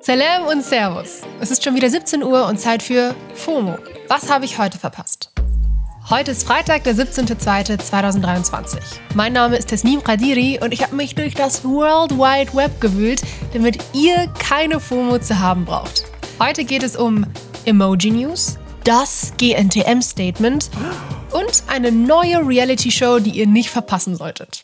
Salam und Servus. Es ist schon wieder 17 Uhr und Zeit für FOMO. Was habe ich heute verpasst? Heute ist Freitag, der 17.02.2023. Mein Name ist Tesnim Qadiri und ich habe mich durch das World Wide Web gewühlt, damit ihr keine FOMO zu haben braucht. Heute geht es um Emoji News, das GNTM Statement und eine neue Reality Show, die ihr nicht verpassen solltet.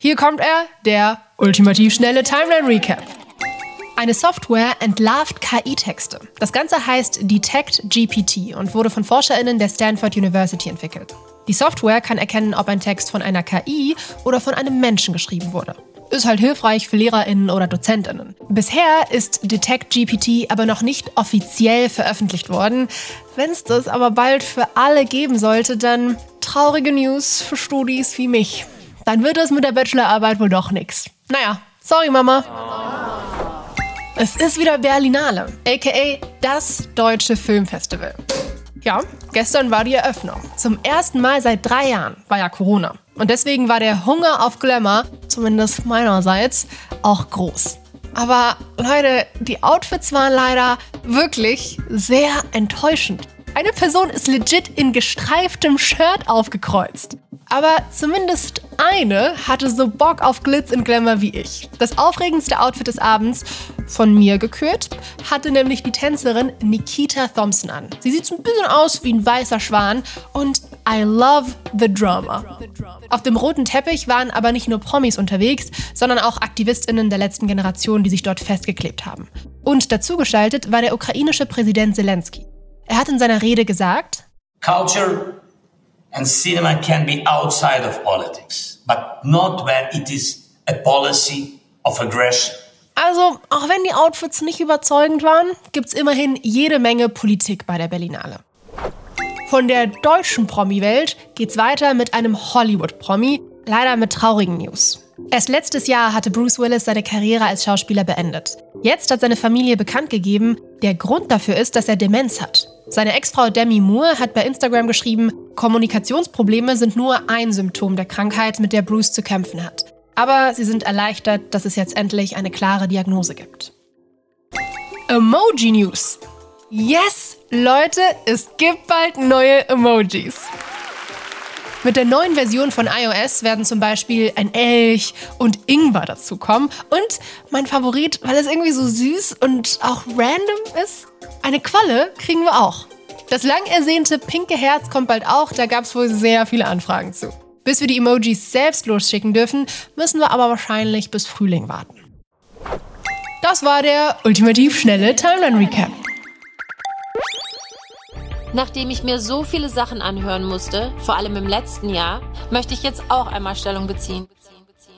Hier kommt er, der ultimativ schnelle Timeline Recap. Eine Software entlarvt KI-Texte. Das Ganze heißt Detect GPT und wurde von ForscherInnen der Stanford University entwickelt. Die Software kann erkennen, ob ein Text von einer KI oder von einem Menschen geschrieben wurde. Ist halt hilfreich für LehrerInnen oder DozentInnen. Bisher ist Detect GPT aber noch nicht offiziell veröffentlicht worden. Wenn es das aber bald für alle geben sollte, dann traurige News für Studis wie mich dann wird es mit der Bachelorarbeit wohl doch nichts. Naja, sorry Mama. Es ist wieder Berlinale, aka das Deutsche Filmfestival. Ja, gestern war die Eröffnung. Zum ersten Mal seit drei Jahren war ja Corona. Und deswegen war der Hunger auf Glamour, zumindest meinerseits, auch groß. Aber Leute, die Outfits waren leider wirklich sehr enttäuschend. Eine Person ist legit in gestreiftem Shirt aufgekreuzt. Aber zumindest eine hatte so Bock auf Glitz und Glamour wie ich. Das aufregendste Outfit des Abends, von mir gekürt, hatte nämlich die Tänzerin Nikita Thompson an. Sie sieht so ein bisschen aus wie ein weißer Schwan und I love the drama. Auf dem roten Teppich waren aber nicht nur Promis unterwegs, sondern auch AktivistInnen der letzten Generation, die sich dort festgeklebt haben. Und dazugeschaltet war der ukrainische Präsident Zelensky. Er hat in seiner Rede gesagt, Culture and cinema can be outside of politics, but not when it is a policy of aggression. Also, auch wenn die Outfits nicht überzeugend waren, gibt's immerhin jede Menge Politik bei der Berlinale. Von der deutschen Promi-Welt geht's weiter mit einem Hollywood-Promi, leider mit traurigen News. Erst letztes Jahr hatte Bruce Willis seine Karriere als Schauspieler beendet. Jetzt hat seine Familie bekannt gegeben, der Grund dafür ist, dass er Demenz hat. Seine Ex-Frau Demi Moore hat bei Instagram geschrieben, Kommunikationsprobleme sind nur ein Symptom der Krankheit, mit der Bruce zu kämpfen hat. Aber sie sind erleichtert, dass es jetzt endlich eine klare Diagnose gibt. Emoji News. Yes, Leute, es gibt bald neue Emojis. Mit der neuen Version von iOS werden zum Beispiel ein Elch und Ingwer dazukommen. Und mein Favorit, weil es irgendwie so süß und auch random ist, eine Qualle kriegen wir auch. Das lang ersehnte pinke Herz kommt bald auch, da gab es wohl sehr viele Anfragen zu. Bis wir die Emojis selbst losschicken dürfen, müssen wir aber wahrscheinlich bis Frühling warten. Das war der ultimativ schnelle Timeline Recap. Nachdem ich mir so viele Sachen anhören musste, vor allem im letzten Jahr, möchte ich jetzt auch einmal Stellung beziehen.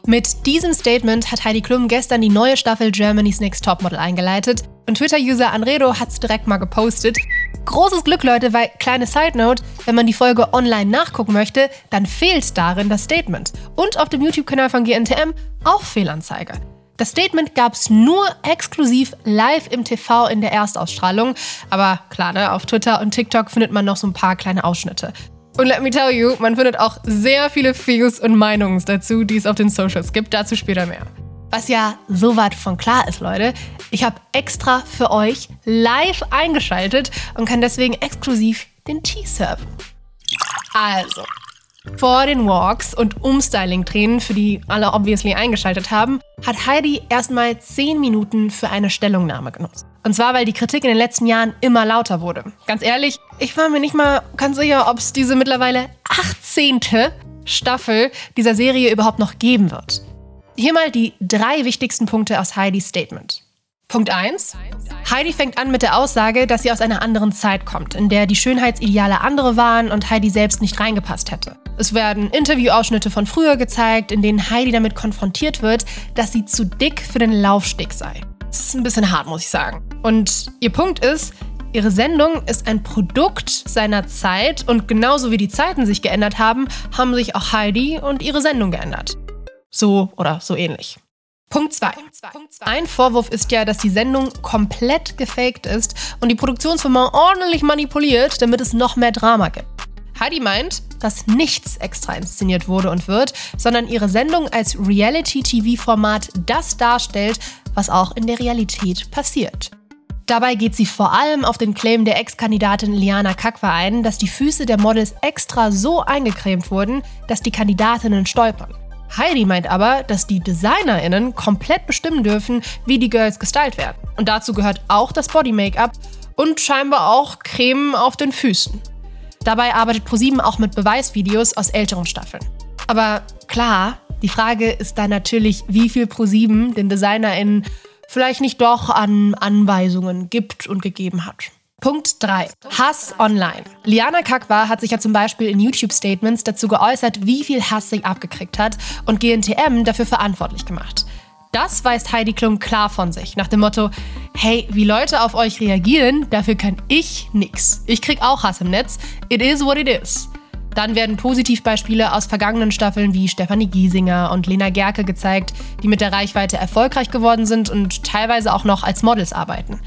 Mit diesem Statement hat Heidi Klum gestern die neue Staffel Germany's Next Topmodel eingeleitet und Twitter-User Anredo hat es direkt mal gepostet. Großes Glück, Leute, weil, kleine Side Note, wenn man die Folge online nachgucken möchte, dann fehlt darin das Statement. Und auf dem YouTube-Kanal von GNTM auch Fehlanzeige. Das Statement gab es nur exklusiv live im TV in der Erstausstrahlung. Aber klar, ne, auf Twitter und TikTok findet man noch so ein paar kleine Ausschnitte. Und let me tell you, man findet auch sehr viele Views und Meinungen dazu, die es auf den Socials gibt. Dazu später mehr. Was ja so weit von klar ist, Leute. Ich habe extra für euch live eingeschaltet und kann deswegen exklusiv den Tee serven. Also, vor den Walks und Umstyling-Tränen, für die alle obviously eingeschaltet haben, hat Heidi erstmal 10 Minuten für eine Stellungnahme genutzt. Und zwar, weil die Kritik in den letzten Jahren immer lauter wurde. Ganz ehrlich, ich war mir nicht mal ganz sicher, ob es diese mittlerweile 18. Staffel dieser Serie überhaupt noch geben wird. Hier mal die drei wichtigsten Punkte aus Heidis Statement. Punkt 1. Heidi fängt an mit der Aussage, dass sie aus einer anderen Zeit kommt, in der die Schönheitsideale andere waren und Heidi selbst nicht reingepasst hätte. Es werden Interviewausschnitte von früher gezeigt, in denen Heidi damit konfrontiert wird, dass sie zu dick für den Laufsteg sei. Das ist ein bisschen hart, muss ich sagen. Und ihr Punkt ist, ihre Sendung ist ein Produkt seiner Zeit und genauso wie die Zeiten sich geändert haben, haben sich auch Heidi und ihre Sendung geändert. So oder so ähnlich. Punkt 2. Ein Vorwurf ist ja, dass die Sendung komplett gefaked ist und die Produktionsfirma ordentlich manipuliert, damit es noch mehr Drama gibt. Heidi meint, dass nichts extra inszeniert wurde und wird, sondern ihre Sendung als Reality-TV-Format das darstellt, was auch in der Realität passiert. Dabei geht sie vor allem auf den Claim der Ex-Kandidatin Liana Kakwa ein, dass die Füße der Models extra so eingecremt wurden, dass die Kandidatinnen stolpern. Heidi meint aber, dass die DesignerInnen komplett bestimmen dürfen, wie die Girls gestylt werden. Und dazu gehört auch das Body-Make-up und scheinbar auch Creme auf den Füßen. Dabei arbeitet ProSieben auch mit Beweisvideos aus älteren Staffeln. Aber klar, die Frage ist dann natürlich, wie viel ProSieben den DesignerInnen vielleicht nicht doch an Anweisungen gibt und gegeben hat. Punkt 3. Hass online. Liana Kakwa hat sich ja zum Beispiel in YouTube-Statements dazu geäußert, wie viel Hass sie abgekriegt hat und GNTM dafür verantwortlich gemacht. Das weist Heidi Klum klar von sich, nach dem Motto: Hey, wie Leute auf euch reagieren, dafür kann ich nix. Ich krieg auch Hass im Netz. It is what it is. Dann werden Positivbeispiele aus vergangenen Staffeln wie Stefanie Giesinger und Lena Gerke gezeigt, die mit der Reichweite erfolgreich geworden sind und teilweise auch noch als Models arbeiten.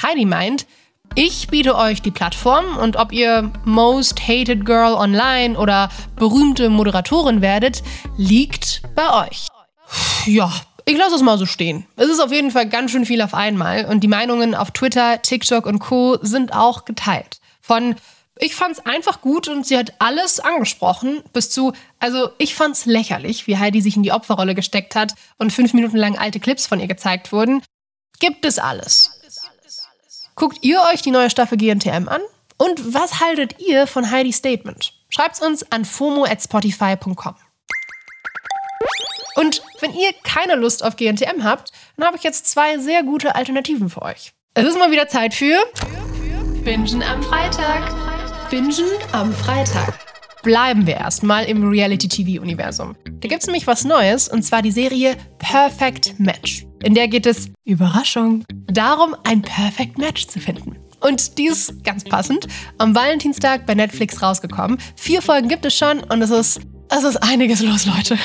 Heidi meint, ich biete euch die Plattform und ob ihr Most Hated Girl online oder berühmte Moderatorin werdet, liegt bei euch. Ja, ich lasse es mal so stehen. Es ist auf jeden Fall ganz schön viel auf einmal und die Meinungen auf Twitter, TikTok und Co. sind auch geteilt. Von ich fand's einfach gut und sie hat alles angesprochen, bis zu, also ich fand's lächerlich, wie Heidi sich in die Opferrolle gesteckt hat und fünf Minuten lang alte Clips von ihr gezeigt wurden. Gibt es alles. Guckt ihr euch die neue Staffel GNTM an? Und was haltet ihr von Heidi's Statement? Schreibt's uns an fomo@spotify.com. Und wenn ihr keine Lust auf GNTM habt, dann habe ich jetzt zwei sehr gute Alternativen für euch. Es ist mal wieder Zeit für Bingen am Freitag. Bingen am Freitag. Bleiben wir erstmal im Reality-TV-Universum. Da gibt es nämlich was Neues, und zwar die Serie Perfect Match. In der geht es, Überraschung, darum, ein Perfect Match zu finden. Und die ist ganz passend am Valentinstag bei Netflix rausgekommen. Vier Folgen gibt es schon und es ist, es ist einiges los, Leute.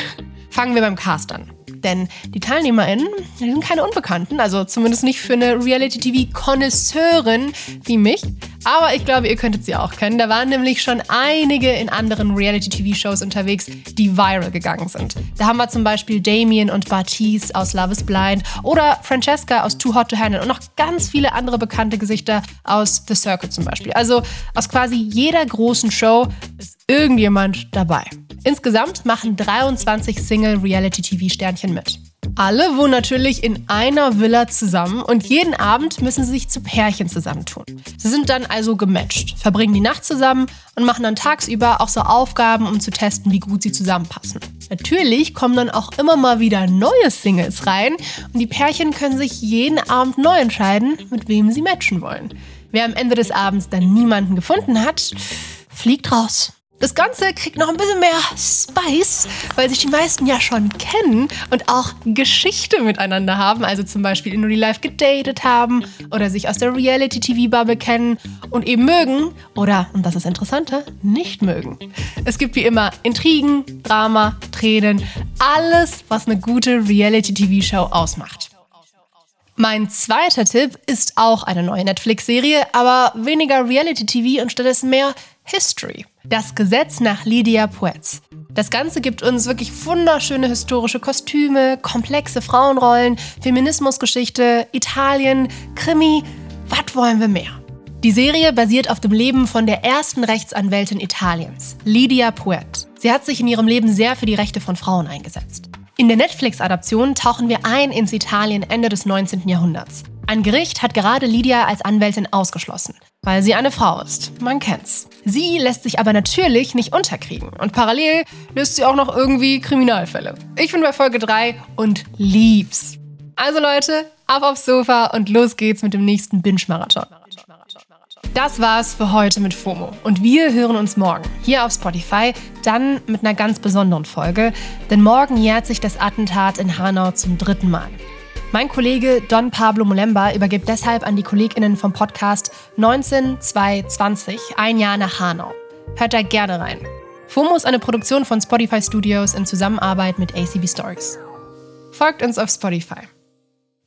Fangen wir beim Cast an. Denn die TeilnehmerInnen sind keine Unbekannten, also zumindest nicht für eine Reality-TV-Konnoisseurin wie mich. Aber ich glaube, ihr könntet sie auch kennen. Da waren nämlich schon einige in anderen Reality-TV-Shows unterwegs, die viral gegangen sind. Da haben wir zum Beispiel Damien und Bartiz aus Love is Blind oder Francesca aus Too Hot to Handle und noch ganz viele andere bekannte Gesichter aus The Circle zum Beispiel. Also aus quasi jeder großen Show ist irgendjemand dabei. Insgesamt machen 23 Single-Reality-TV-Sternchen mit. Alle wohnen natürlich in einer Villa zusammen und jeden Abend müssen sie sich zu Pärchen zusammentun. Sie sind dann also gematcht, verbringen die Nacht zusammen und machen dann tagsüber auch so Aufgaben, um zu testen, wie gut sie zusammenpassen. Natürlich kommen dann auch immer mal wieder neue Singles rein und die Pärchen können sich jeden Abend neu entscheiden, mit wem sie matchen wollen. Wer am Ende des Abends dann niemanden gefunden hat, fliegt raus. Das Ganze kriegt noch ein bisschen mehr Spice, weil sich die meisten ja schon kennen und auch Geschichte miteinander haben, also zum Beispiel in Real Life gedatet haben oder sich aus der Reality-TV-Bubble kennen und eben mögen oder, und das ist interessanter, nicht mögen. Es gibt wie immer Intrigen, Drama, Tränen, alles, was eine gute Reality-TV-Show ausmacht. Mein zweiter Tipp ist auch eine neue Netflix-Serie, aber weniger Reality-TV und stattdessen mehr History. Das Gesetz nach Lydia Puetz. Das Ganze gibt uns wirklich wunderschöne historische Kostüme, komplexe Frauenrollen, Feminismusgeschichte, Italien, Krimi. Was wollen wir mehr? Die Serie basiert auf dem Leben von der ersten Rechtsanwältin Italiens, Lydia Puet. Sie hat sich in ihrem Leben sehr für die Rechte von Frauen eingesetzt. In der Netflix-Adaption tauchen wir ein ins Italien Ende des 19. Jahrhunderts. Ein Gericht hat gerade Lydia als Anwältin ausgeschlossen, weil sie eine Frau ist. Man kennt's. Sie lässt sich aber natürlich nicht unterkriegen und parallel löst sie auch noch irgendwie Kriminalfälle. Ich bin bei Folge 3 und lieb's. Also Leute, ab aufs Sofa und los geht's mit dem nächsten Binge-Marathon. Das war's für heute mit FOMO. Und wir hören uns morgen hier auf Spotify, dann mit einer ganz besonderen Folge, denn morgen jährt sich das Attentat in Hanau zum dritten Mal. Mein Kollege Don Pablo Molemba übergibt deshalb an die KollegInnen vom Podcast 19220 ein Jahr nach Hanau. Hört da gerne rein. FOMO ist eine Produktion von Spotify Studios in Zusammenarbeit mit ACB Stories. Folgt uns auf Spotify.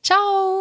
Ciao!